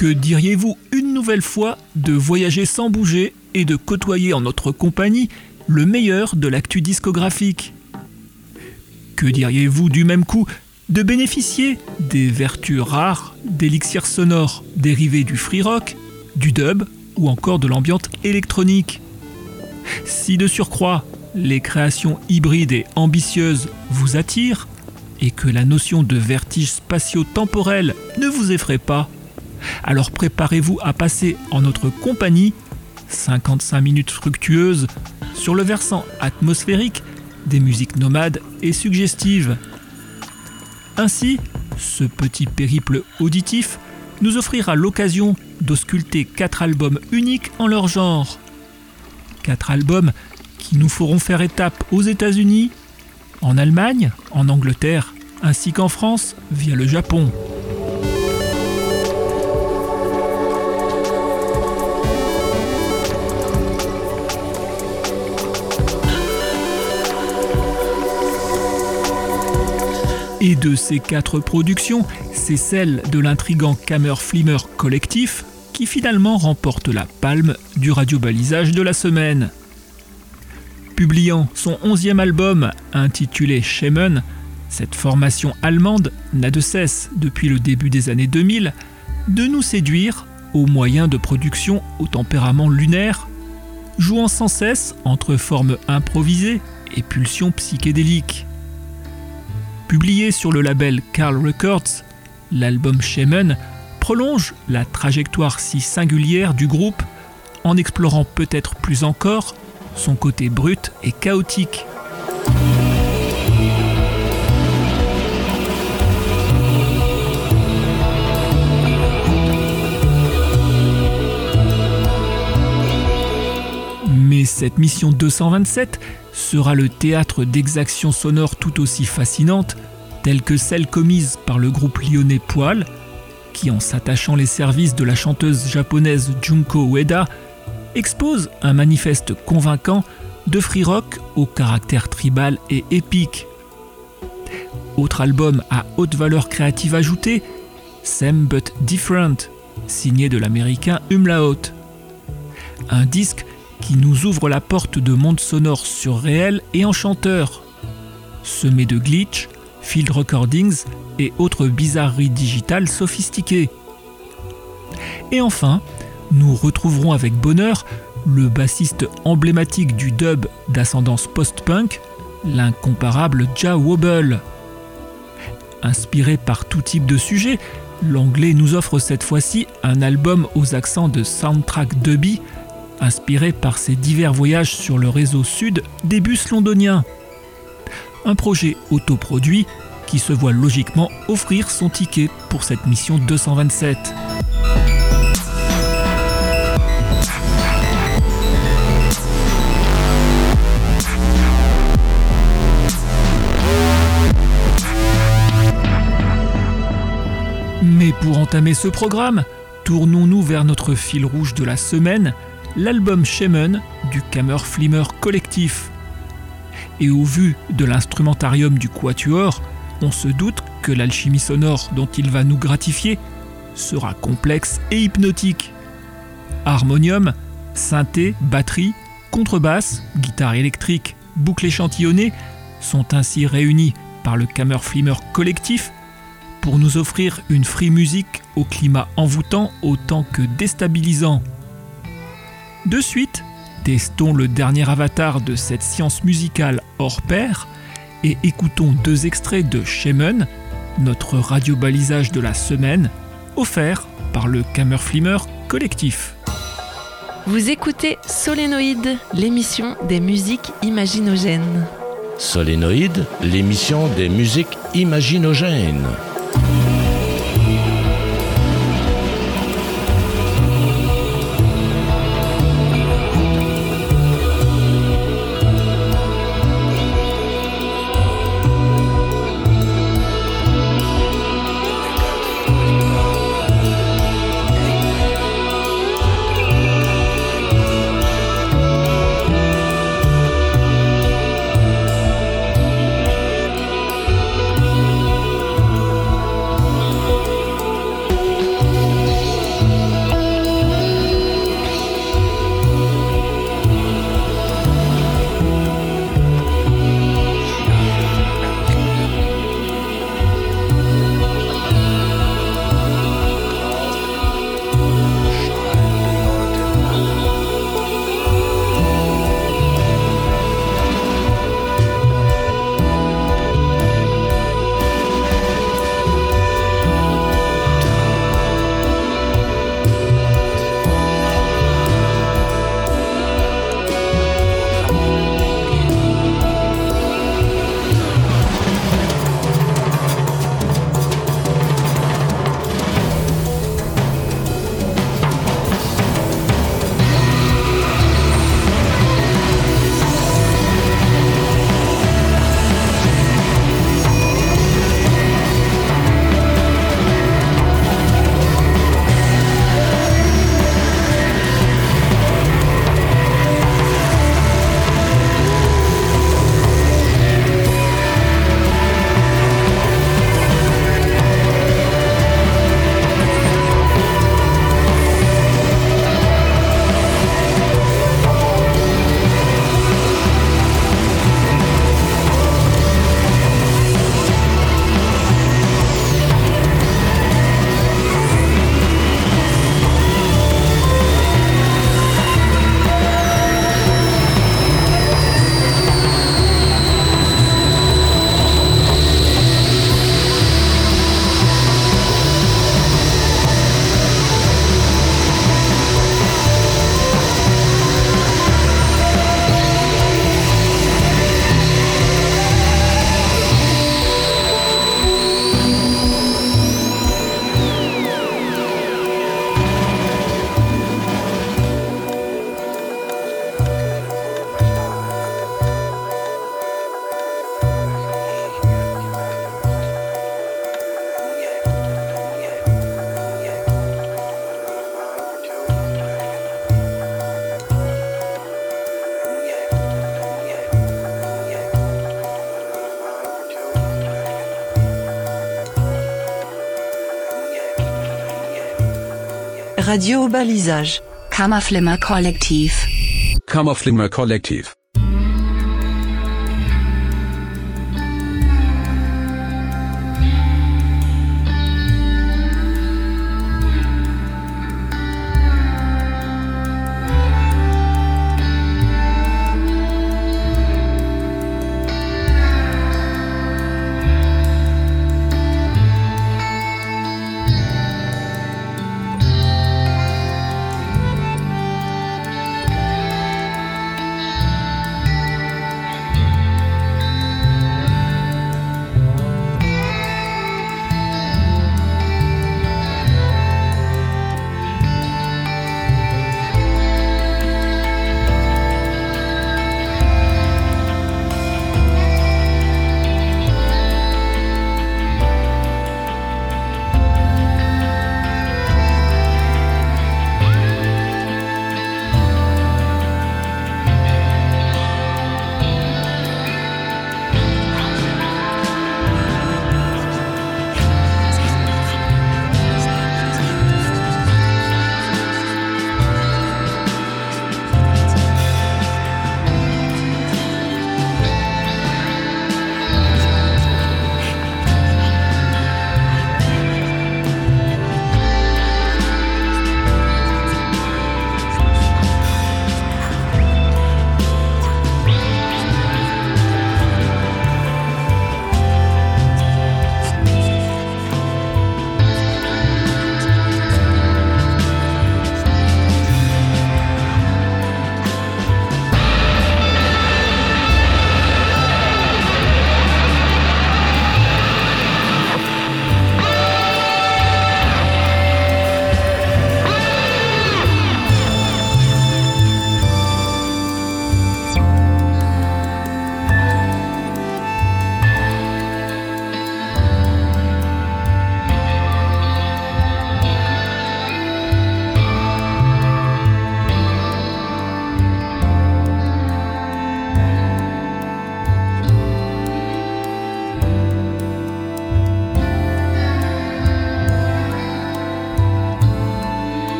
Que diriez-vous une nouvelle fois de voyager sans bouger et de côtoyer en notre compagnie le meilleur de l'actu discographique? Que diriez-vous du même coup de bénéficier des vertus rares d'élixir sonore dérivés du free rock, du dub ou encore de l'ambiance électronique? Si de surcroît les créations hybrides et ambitieuses vous attirent et que la notion de vertige spatio-temporel ne vous effraie pas, alors préparez-vous à passer en notre compagnie 55 minutes fructueuses sur le versant atmosphérique des musiques nomades et suggestives. Ainsi, ce petit périple auditif nous offrira l'occasion d'ausculter quatre albums uniques en leur genre. Quatre albums qui nous feront faire étape aux États-Unis, en Allemagne, en Angleterre, ainsi qu'en France via le Japon. Et de ces quatre productions, c'est celle de l'intrigant Kammer Flimmer collectif qui finalement remporte la palme du radiobalisage de la semaine. Publiant son onzième album intitulé Shaman, cette formation allemande n'a de cesse, depuis le début des années 2000, de nous séduire au moyen de productions au tempérament lunaire, jouant sans cesse entre formes improvisées et pulsions psychédéliques. Publié sur le label Carl Records, l'album Shaman prolonge la trajectoire si singulière du groupe en explorant peut-être plus encore son côté brut et chaotique. Mais cette mission 227 sera le théâtre d'exactions sonores tout aussi fascinantes, telles que celles commises par le groupe lyonnais Poil, qui en s'attachant les services de la chanteuse japonaise Junko Ueda, expose un manifeste convaincant de free rock au caractère tribal et épique. Autre album à haute valeur créative ajoutée, Same But Different, signé de l'américain Umlaut. Un disque qui nous ouvre la porte de mondes sonores surréels et enchanteurs, semés de glitch, field recordings et autres bizarreries digitales sophistiquées. Et enfin, nous retrouverons avec bonheur le bassiste emblématique du dub d'ascendance post-punk, l'incomparable Ja Wobble. Inspiré par tout type de sujet, l'anglais nous offre cette fois-ci un album aux accents de soundtrack dubby inspiré par ses divers voyages sur le réseau sud des bus londoniens. Un projet autoproduit qui se voit logiquement offrir son ticket pour cette mission 227. Mais pour entamer ce programme, tournons-nous vers notre fil rouge de la semaine, l'album Shaman du Kammer Flimmer collectif. Et au vu de l'instrumentarium du Quatuor, on se doute que l'alchimie sonore dont il va nous gratifier sera complexe et hypnotique. Harmonium, synthé, batterie, contrebasse, guitare électrique, boucle échantillonnée sont ainsi réunis par le Kammerflimmer collectif pour nous offrir une free musique au climat envoûtant autant que déstabilisant. De suite, testons le dernier avatar de cette science musicale hors pair et écoutons deux extraits de Shaman, notre radio-balisage de la semaine, offert par le Kammerflimmer collectif. Vous écoutez Solénoïde, l'émission des musiques imaginogènes. Solénoïde, l'émission des musiques imaginogènes. Radio balisage. Kammerflimmer Kollektiv. Kammerflimmer Kollektiv.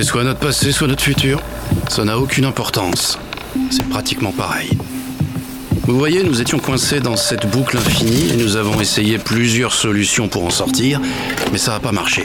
C'était soit notre passé, soit notre futur. Ça n'a aucune importance. C'est pratiquement pareil. Vous voyez, nous étions coincés dans cette boucle infinie et nous avons essayé plusieurs solutions pour en sortir, mais ça n'a pas marché.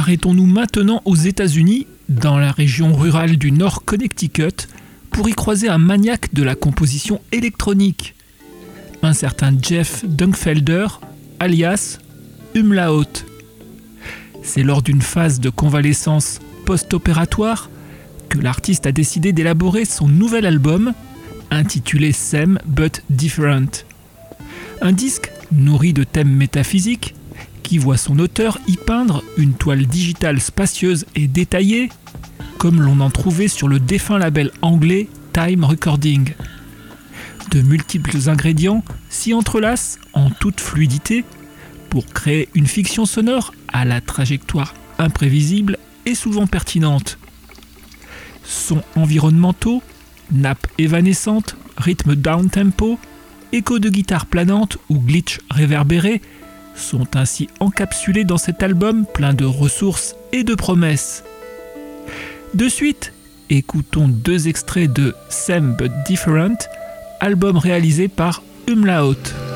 Arrêtons-nous maintenant aux États-Unis, dans la région rurale du Nord Connecticut, pour y croiser un maniaque de la composition électronique, un certain Jeff Dunkfelder, alias Umlaut. C'est lors d'une phase de convalescence post-opératoire que l'artiste a décidé d'élaborer son nouvel album, intitulé Same But Different. Un disque nourri de thèmes métaphysiques qui voit son auteur y peindre une toile digitale spacieuse et détaillée, comme l'on en trouvait sur le défunt label anglais Time Recording. De multiples ingrédients s'y entrelacent en toute fluidité pour créer une fiction sonore à la trajectoire imprévisible et souvent pertinente. Sons environnementaux, nappes évanescentes, rythme down-tempo, échos de guitare planante ou glitch réverbéré sont ainsi encapsulés dans cet album plein de ressources et de promesses. De suite, écoutons deux extraits de Same But Different, album réalisé par Umlaut.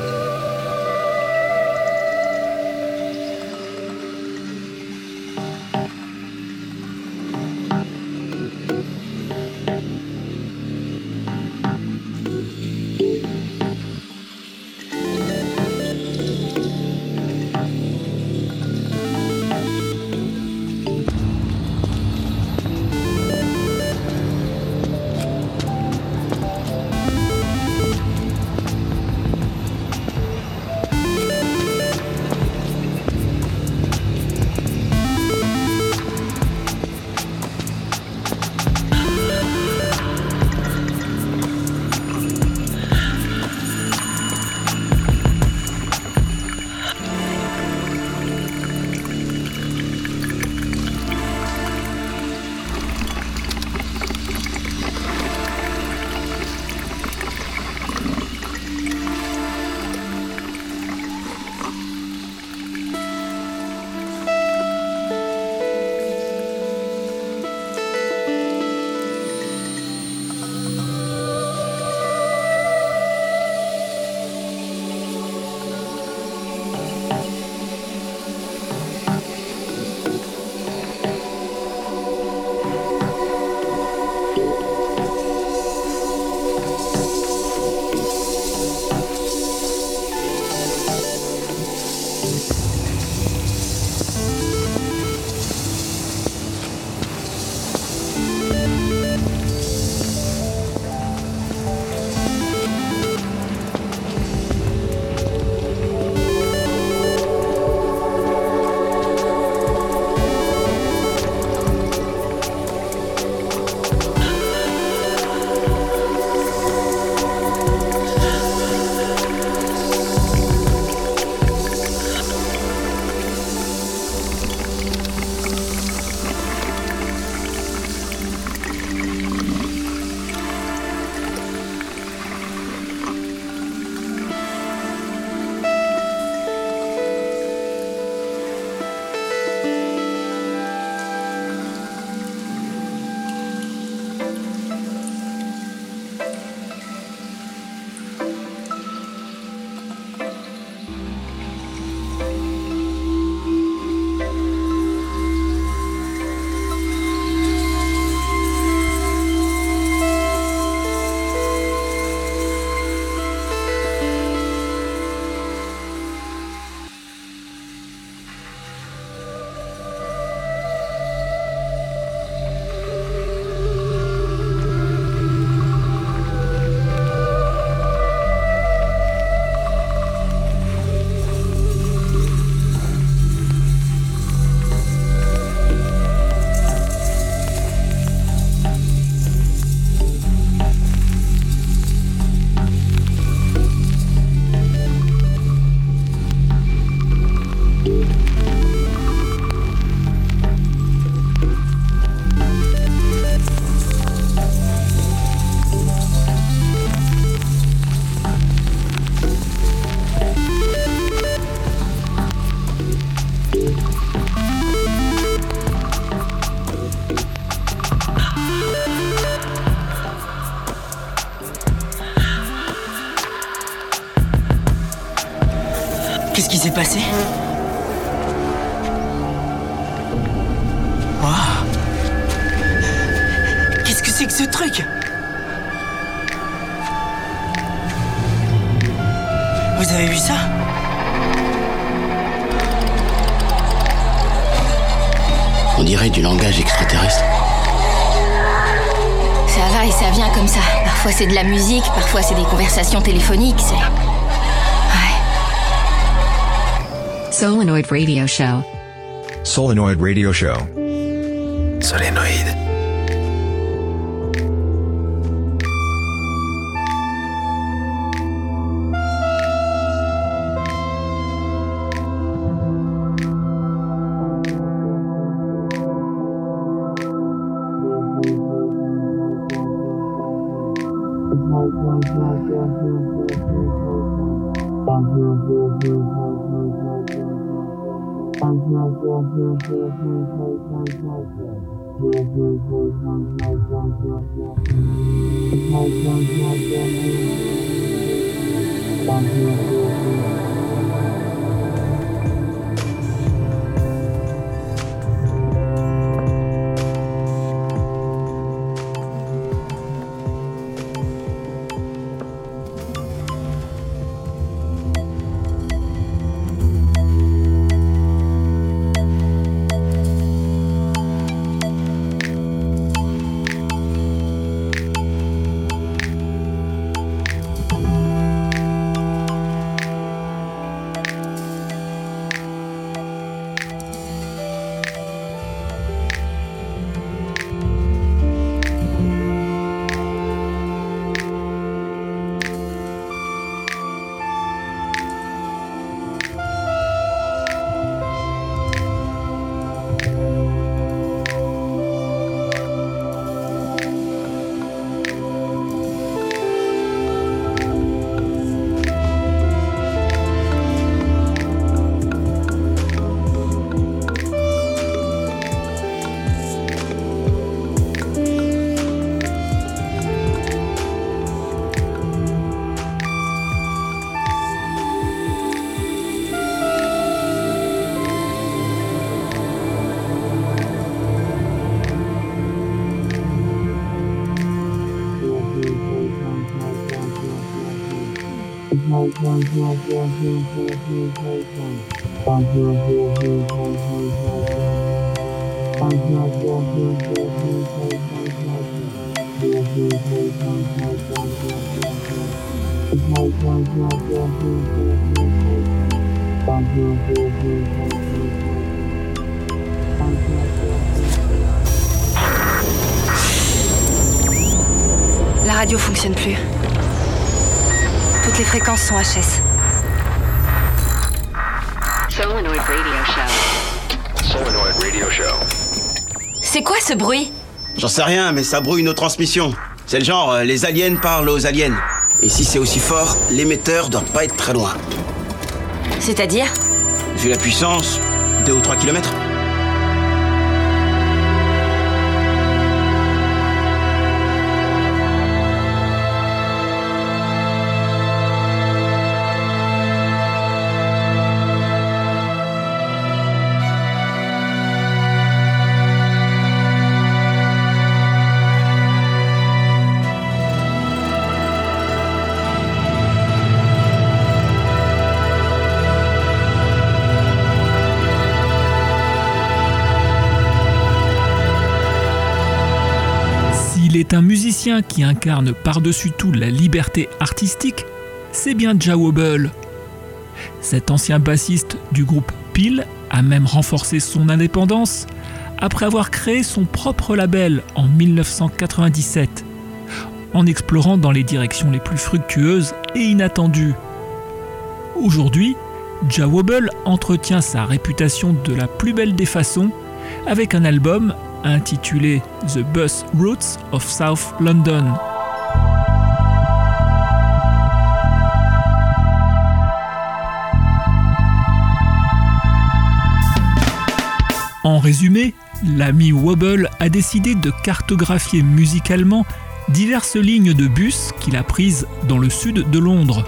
Ce truc Vous avez vu ça? On dirait du langage extraterrestre. Ça va et ça vient comme ça. Parfois c'est de la musique, parfois c'est des conversations téléphoniques, c'est... Solenoid Radio Show. Solenoid Radio Show. Solénoïde. La radio fonctionne plus. Toutes les fréquences sont HS. Solenoid Radio Show. Solenoid Radio Show. C'est quoi ce bruit? J'en sais rien, mais ça brouille nos transmissions. C'est le genre, euh, les aliens parlent aux aliens. Et si c'est aussi fort, l'émetteur doit pas être très loin. C'est-à-dire? Vu la puissance, 2 ou 3 kilomètres. Incarne par-dessus tout la liberté artistique, c'est bien Ja Wobble. Cet ancien bassiste du groupe Peel a même renforcé son indépendance après avoir créé son propre label en 1997, en explorant dans les directions les plus fructueuses et inattendues. Aujourd'hui, Ja Wobble entretient sa réputation de la plus belle des façons avec un album intitulé The Bus Routes of South London. En résumé, l'ami Wobble a décidé de cartographier musicalement diverses lignes de bus qu'il a prises dans le sud de Londres.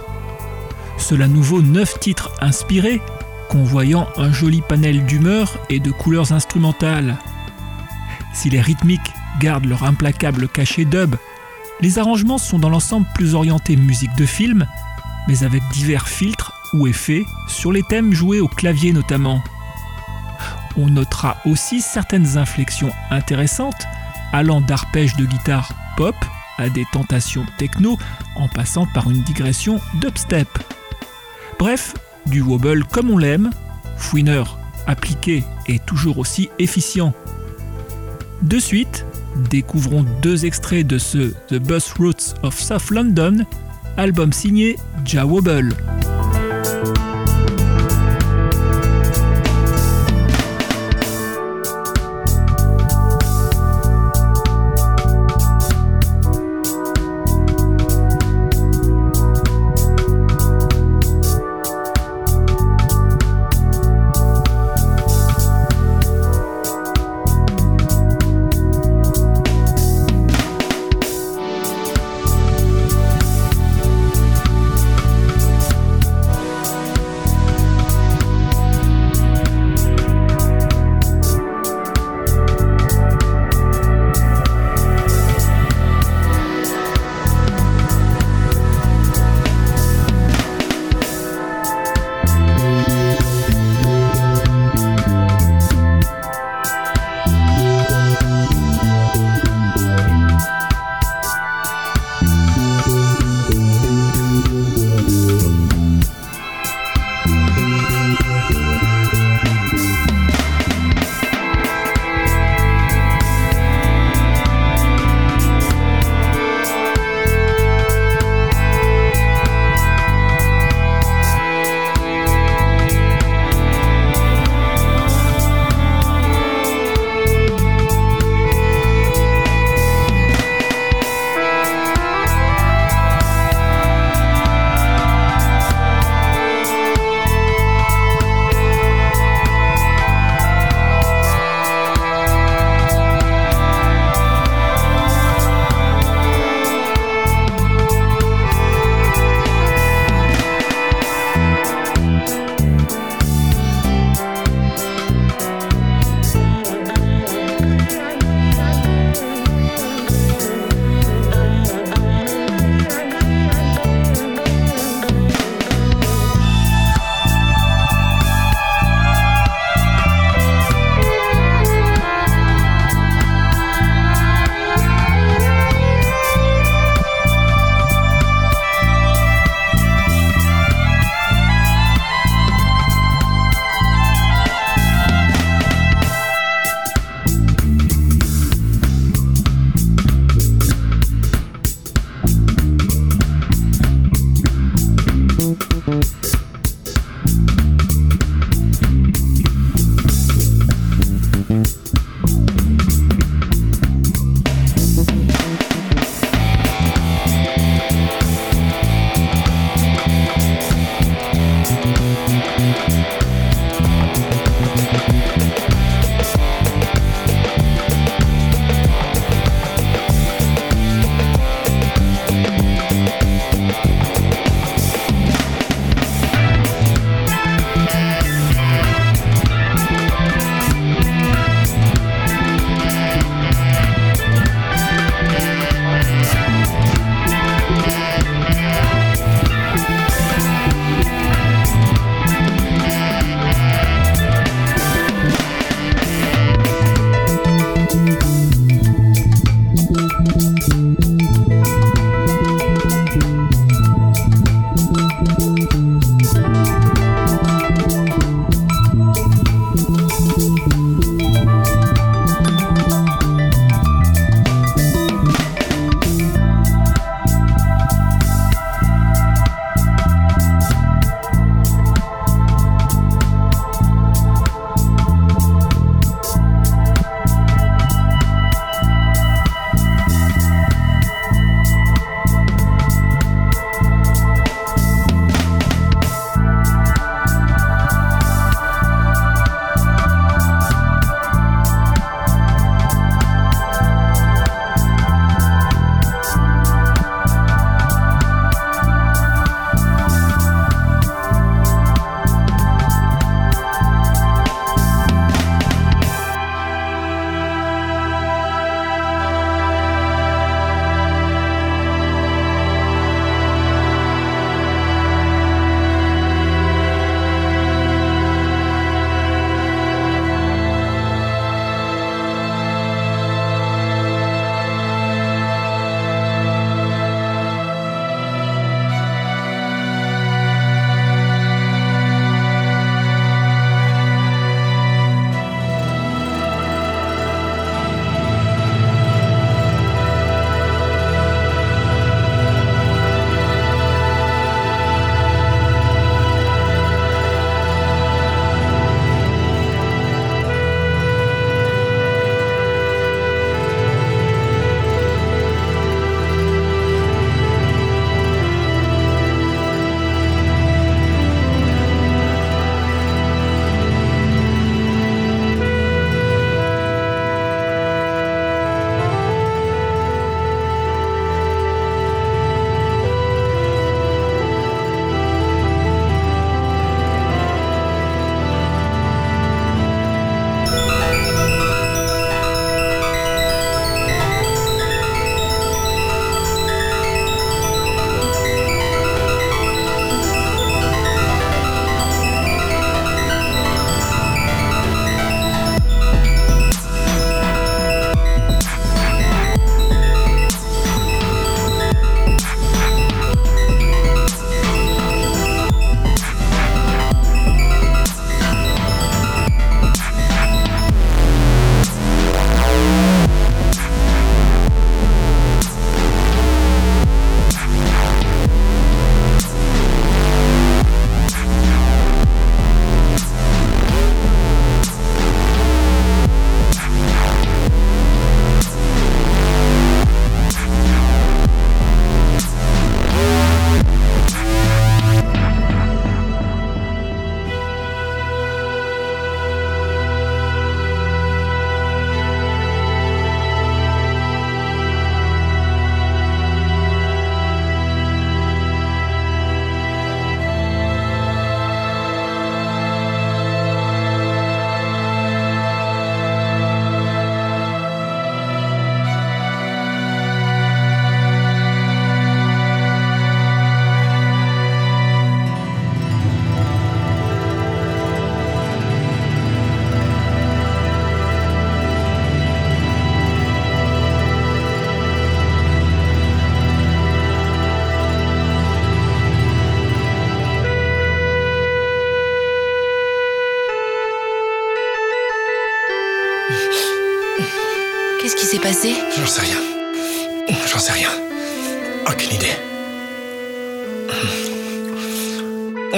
Cela nous vaut 9 titres inspirés, convoyant un joli panel d'humeur et de couleurs instrumentales. Si les rythmiques gardent leur implacable cachet dub, les arrangements sont dans l'ensemble plus orientés musique de film, mais avec divers filtres ou effets sur les thèmes joués au clavier notamment. On notera aussi certaines inflexions intéressantes allant d'arpèges de guitare pop à des tentations techno en passant par une digression dubstep. Bref, du wobble comme on l'aime, fouineur, appliqué et toujours aussi efficient. De suite, découvrons deux extraits de ce The Bus Routes of South London, album signé Ja Wobble.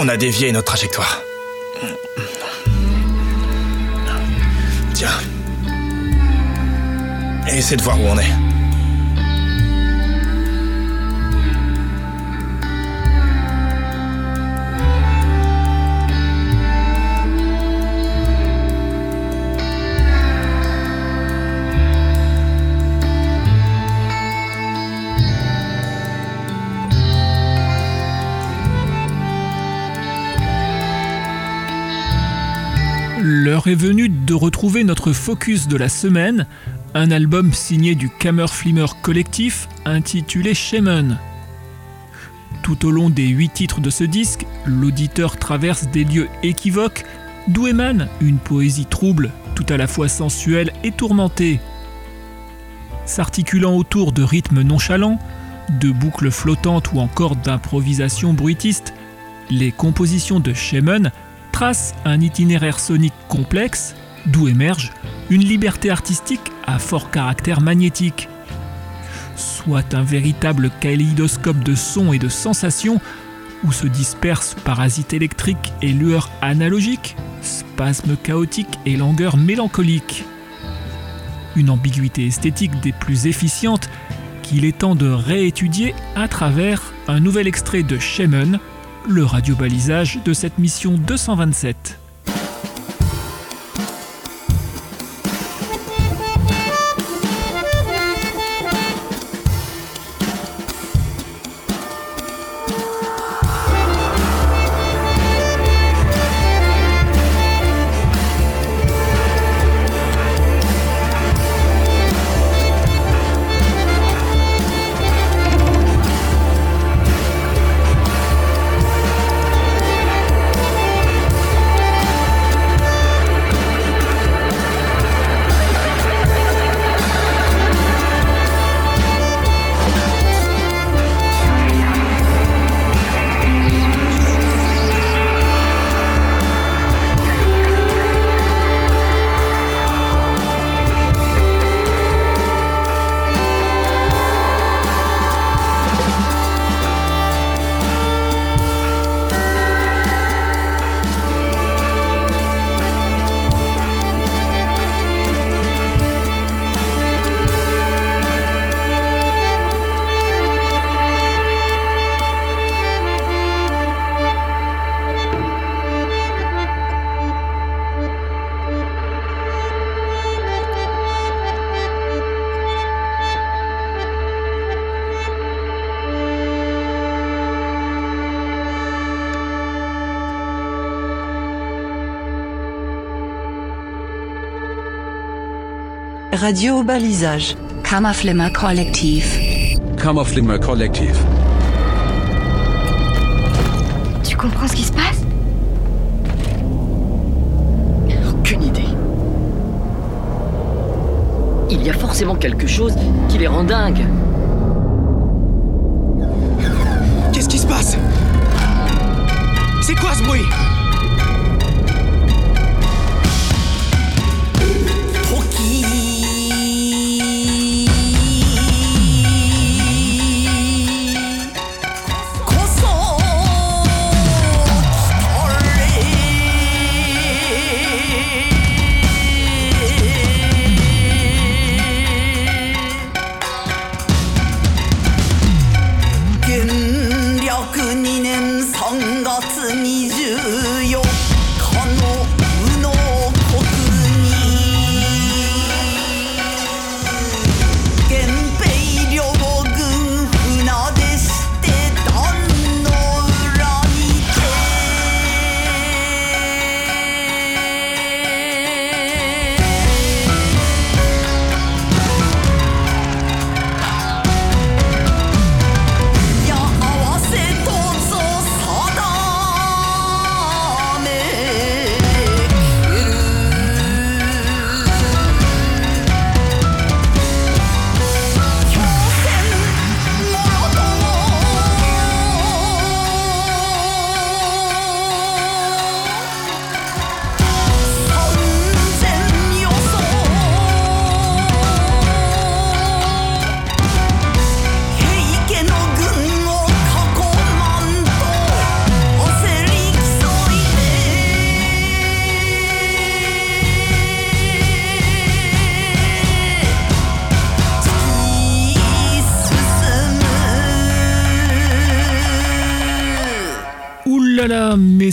A dévié notre trajectoire. Tiens. Essaie de voir où on est. L'heure est venue de retrouver notre focus de la semaine, un album signé du Kammerflimmer collectif intitulé Shaman. Tout au long des huit titres de ce disque, l'auditeur traverse des lieux équivoques d'où émane une poésie trouble, tout à la fois sensuelle et tourmentée. S'articulant autour de rythmes nonchalants, de boucles flottantes ou encore d'improvisations bruitistes, les compositions de Shaman trace un itinéraire sonique complexe, d'où émerge une liberté artistique à fort caractère magnétique. Soit un véritable kaléidoscope de sons et de sensations où se dispersent parasites électriques et lueurs analogiques, spasmes chaotiques et langueurs mélancoliques. Une ambiguïté esthétique des plus efficientes qu'il est temps de réétudier à travers un nouvel extrait de Shaman, le radiobalisage de cette mission 227. Radio au balisage. Kammerflimmer Kollektiv. Kammerflimmer Kollektiv. Tu comprends ce qui se passe? Aucune idée. Il y a forcément quelque chose qui les rend dingues. Qu'est-ce qui se passe? C'est quoi ce bruit?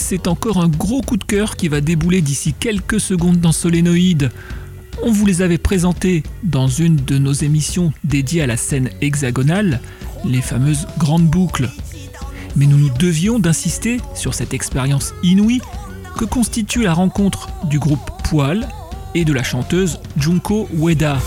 C'est encore un gros coup de cœur qui va débouler d'ici quelques secondes dans Solénoïde. On vous les avait présentés dans une de nos émissions dédiées à la scène hexagonale, les fameuses grandes boucles. Mais nous nous devions d'insister sur cette expérience inouïe que constitue la rencontre du groupe Poil et de la chanteuse Junko Ueda.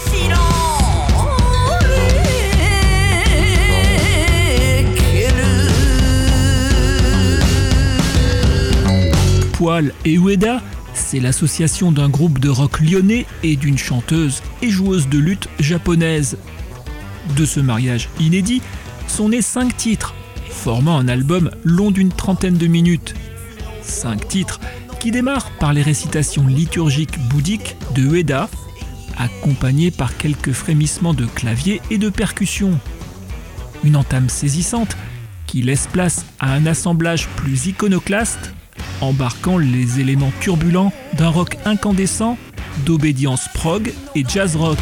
Poil et Ueda, c'est l'association d'un groupe de rock lyonnais et d'une chanteuse et joueuse de lutte japonaise. De ce mariage inédit sont nés cinq titres, formant un album long d'une trentaine de minutes. Cinq titres qui démarrent par les récitations liturgiques bouddhiques de Ueda, accompagnés par quelques frémissements de clavier et de percussions. Une entame saisissante qui laisse place à un assemblage plus iconoclaste embarquant les éléments turbulents d'un rock incandescent, d'obédience prog et jazz rock.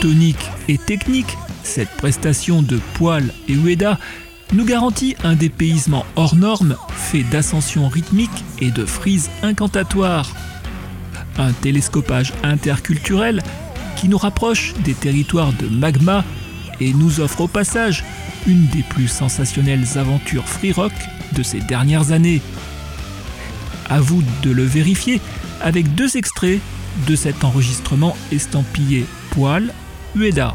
Tonique et technique, cette prestation de Poil et Ueda nous garantit un dépaysement hors norme fait d'ascension rythmique et de frises incantatoires. Un télescopage interculturel qui nous rapproche des territoires de magma et nous offre au passage une des plus sensationnelles aventures free rock de ces dernières années. À vous de le vérifier avec deux extraits de cet enregistrement estampillé Poil Ueda.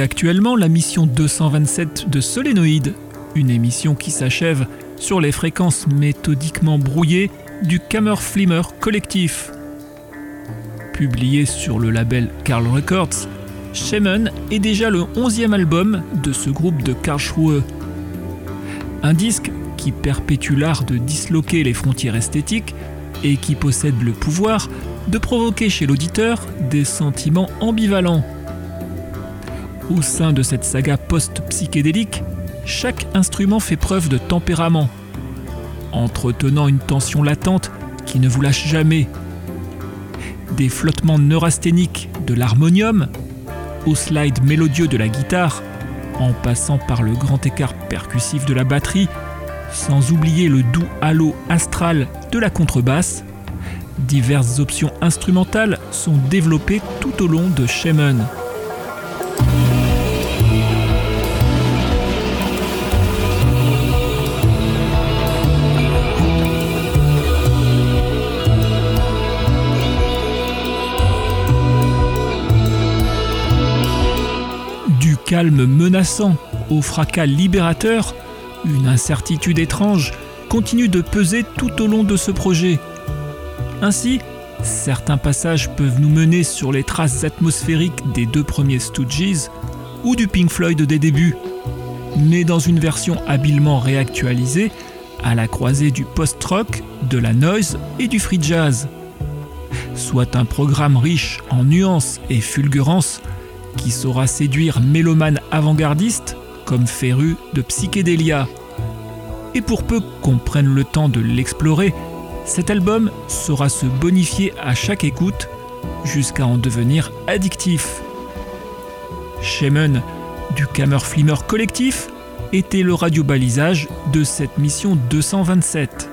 Actuellement la mission 227 de Solénoïde, une émission qui s'achève sur les fréquences méthodiquement brouillées du Kammerflimmer collectif. Publié sur le label Carl Records, Shaman est déjà le 11e album de ce groupe de Karlsruhe. Un disque qui perpétue l'art de disloquer les frontières esthétiques et qui possède le pouvoir de provoquer chez l'auditeur des sentiments ambivalents. Au sein de cette saga post-psychédélique, chaque instrument fait preuve de tempérament, entretenant une tension latente qui ne vous lâche jamais. Des flottements neurasthéniques de l'harmonium au slide mélodieux de la guitare, en passant par le grand écart percussif de la batterie, sans oublier le doux halo astral de la contrebasse, diverses options instrumentales sont développées tout au long de Shaman. Calme menaçant au fracas libérateur, une incertitude étrange continue de peser tout au long de ce projet. Ainsi, certains passages peuvent nous mener sur les traces atmosphériques des deux premiers Stooges ou du Pink Floyd des débuts, mais dans une version habilement réactualisée à la croisée du post-rock, de la noise et du free jazz. Soit un programme riche en nuances et fulgurances qui saura séduire mélomanes avant-gardistes comme férus de psychédélia. Et pour peu qu'on prenne le temps de l'explorer, cet album saura se bonifier à chaque écoute jusqu'à en devenir addictif. Shaman du Kammerflimmer collectif était le radio-balisage de cette mission 227.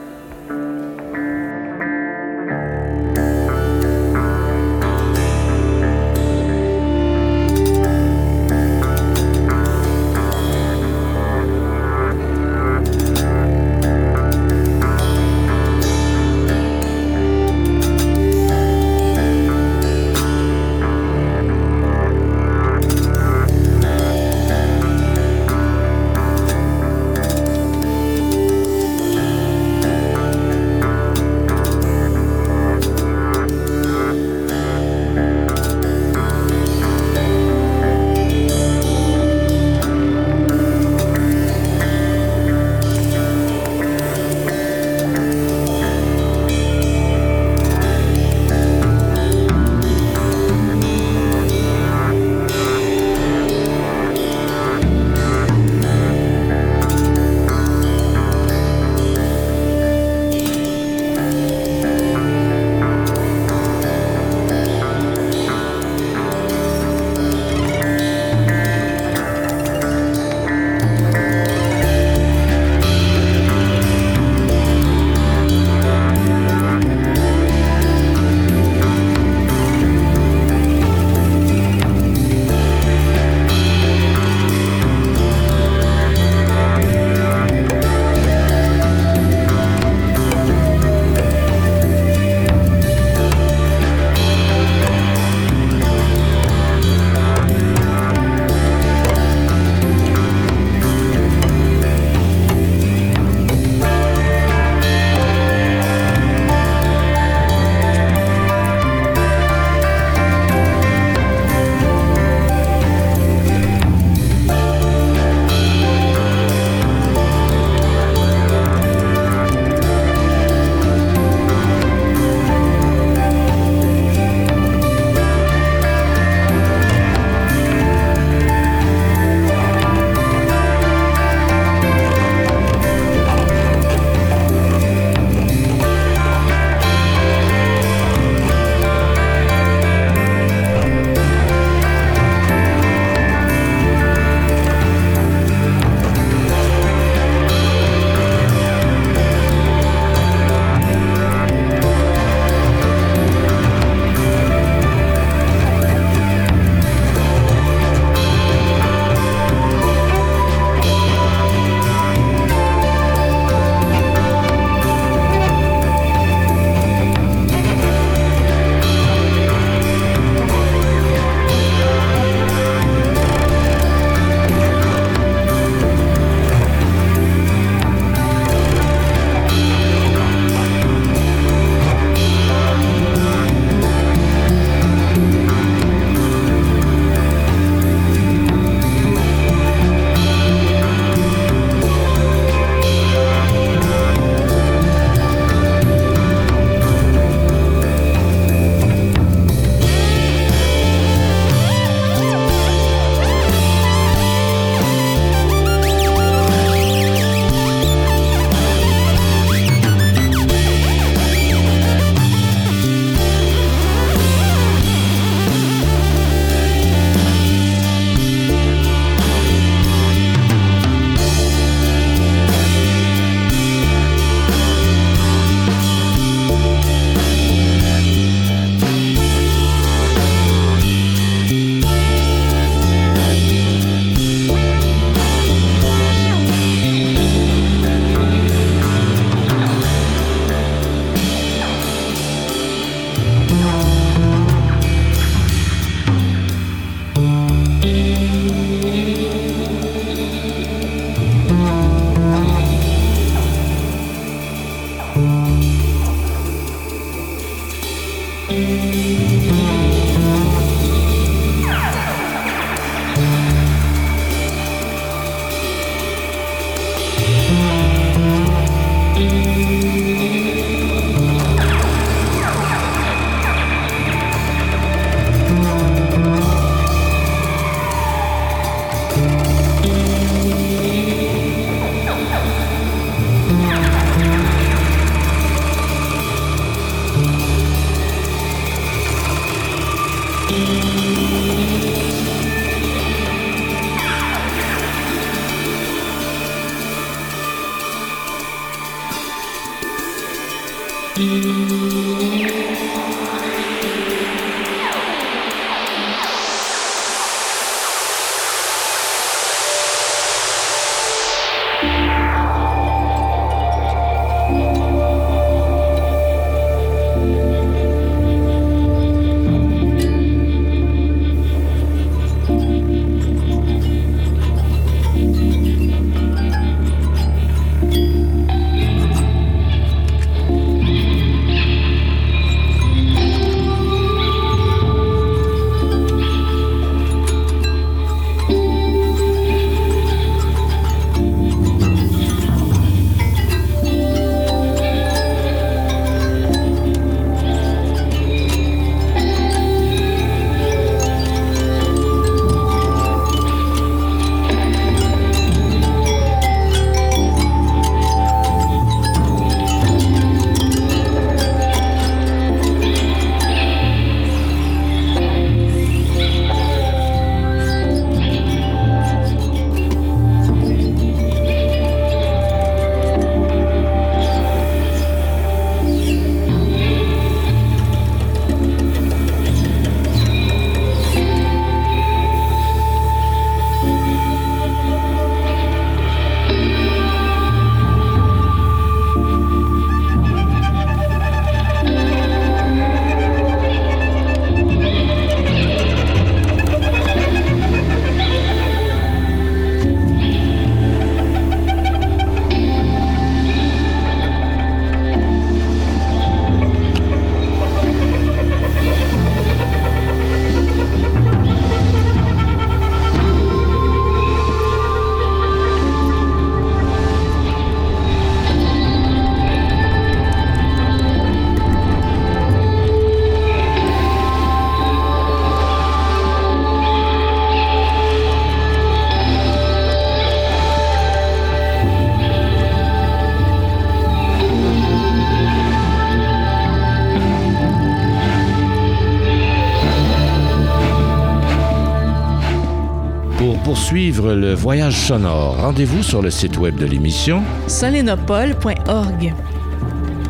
Voyage sonore, rendez-vous sur le site web de l'émission solenopole.org.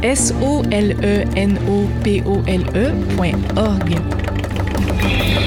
S-O-L-E-N-O-P-O-L-E.org. Oh,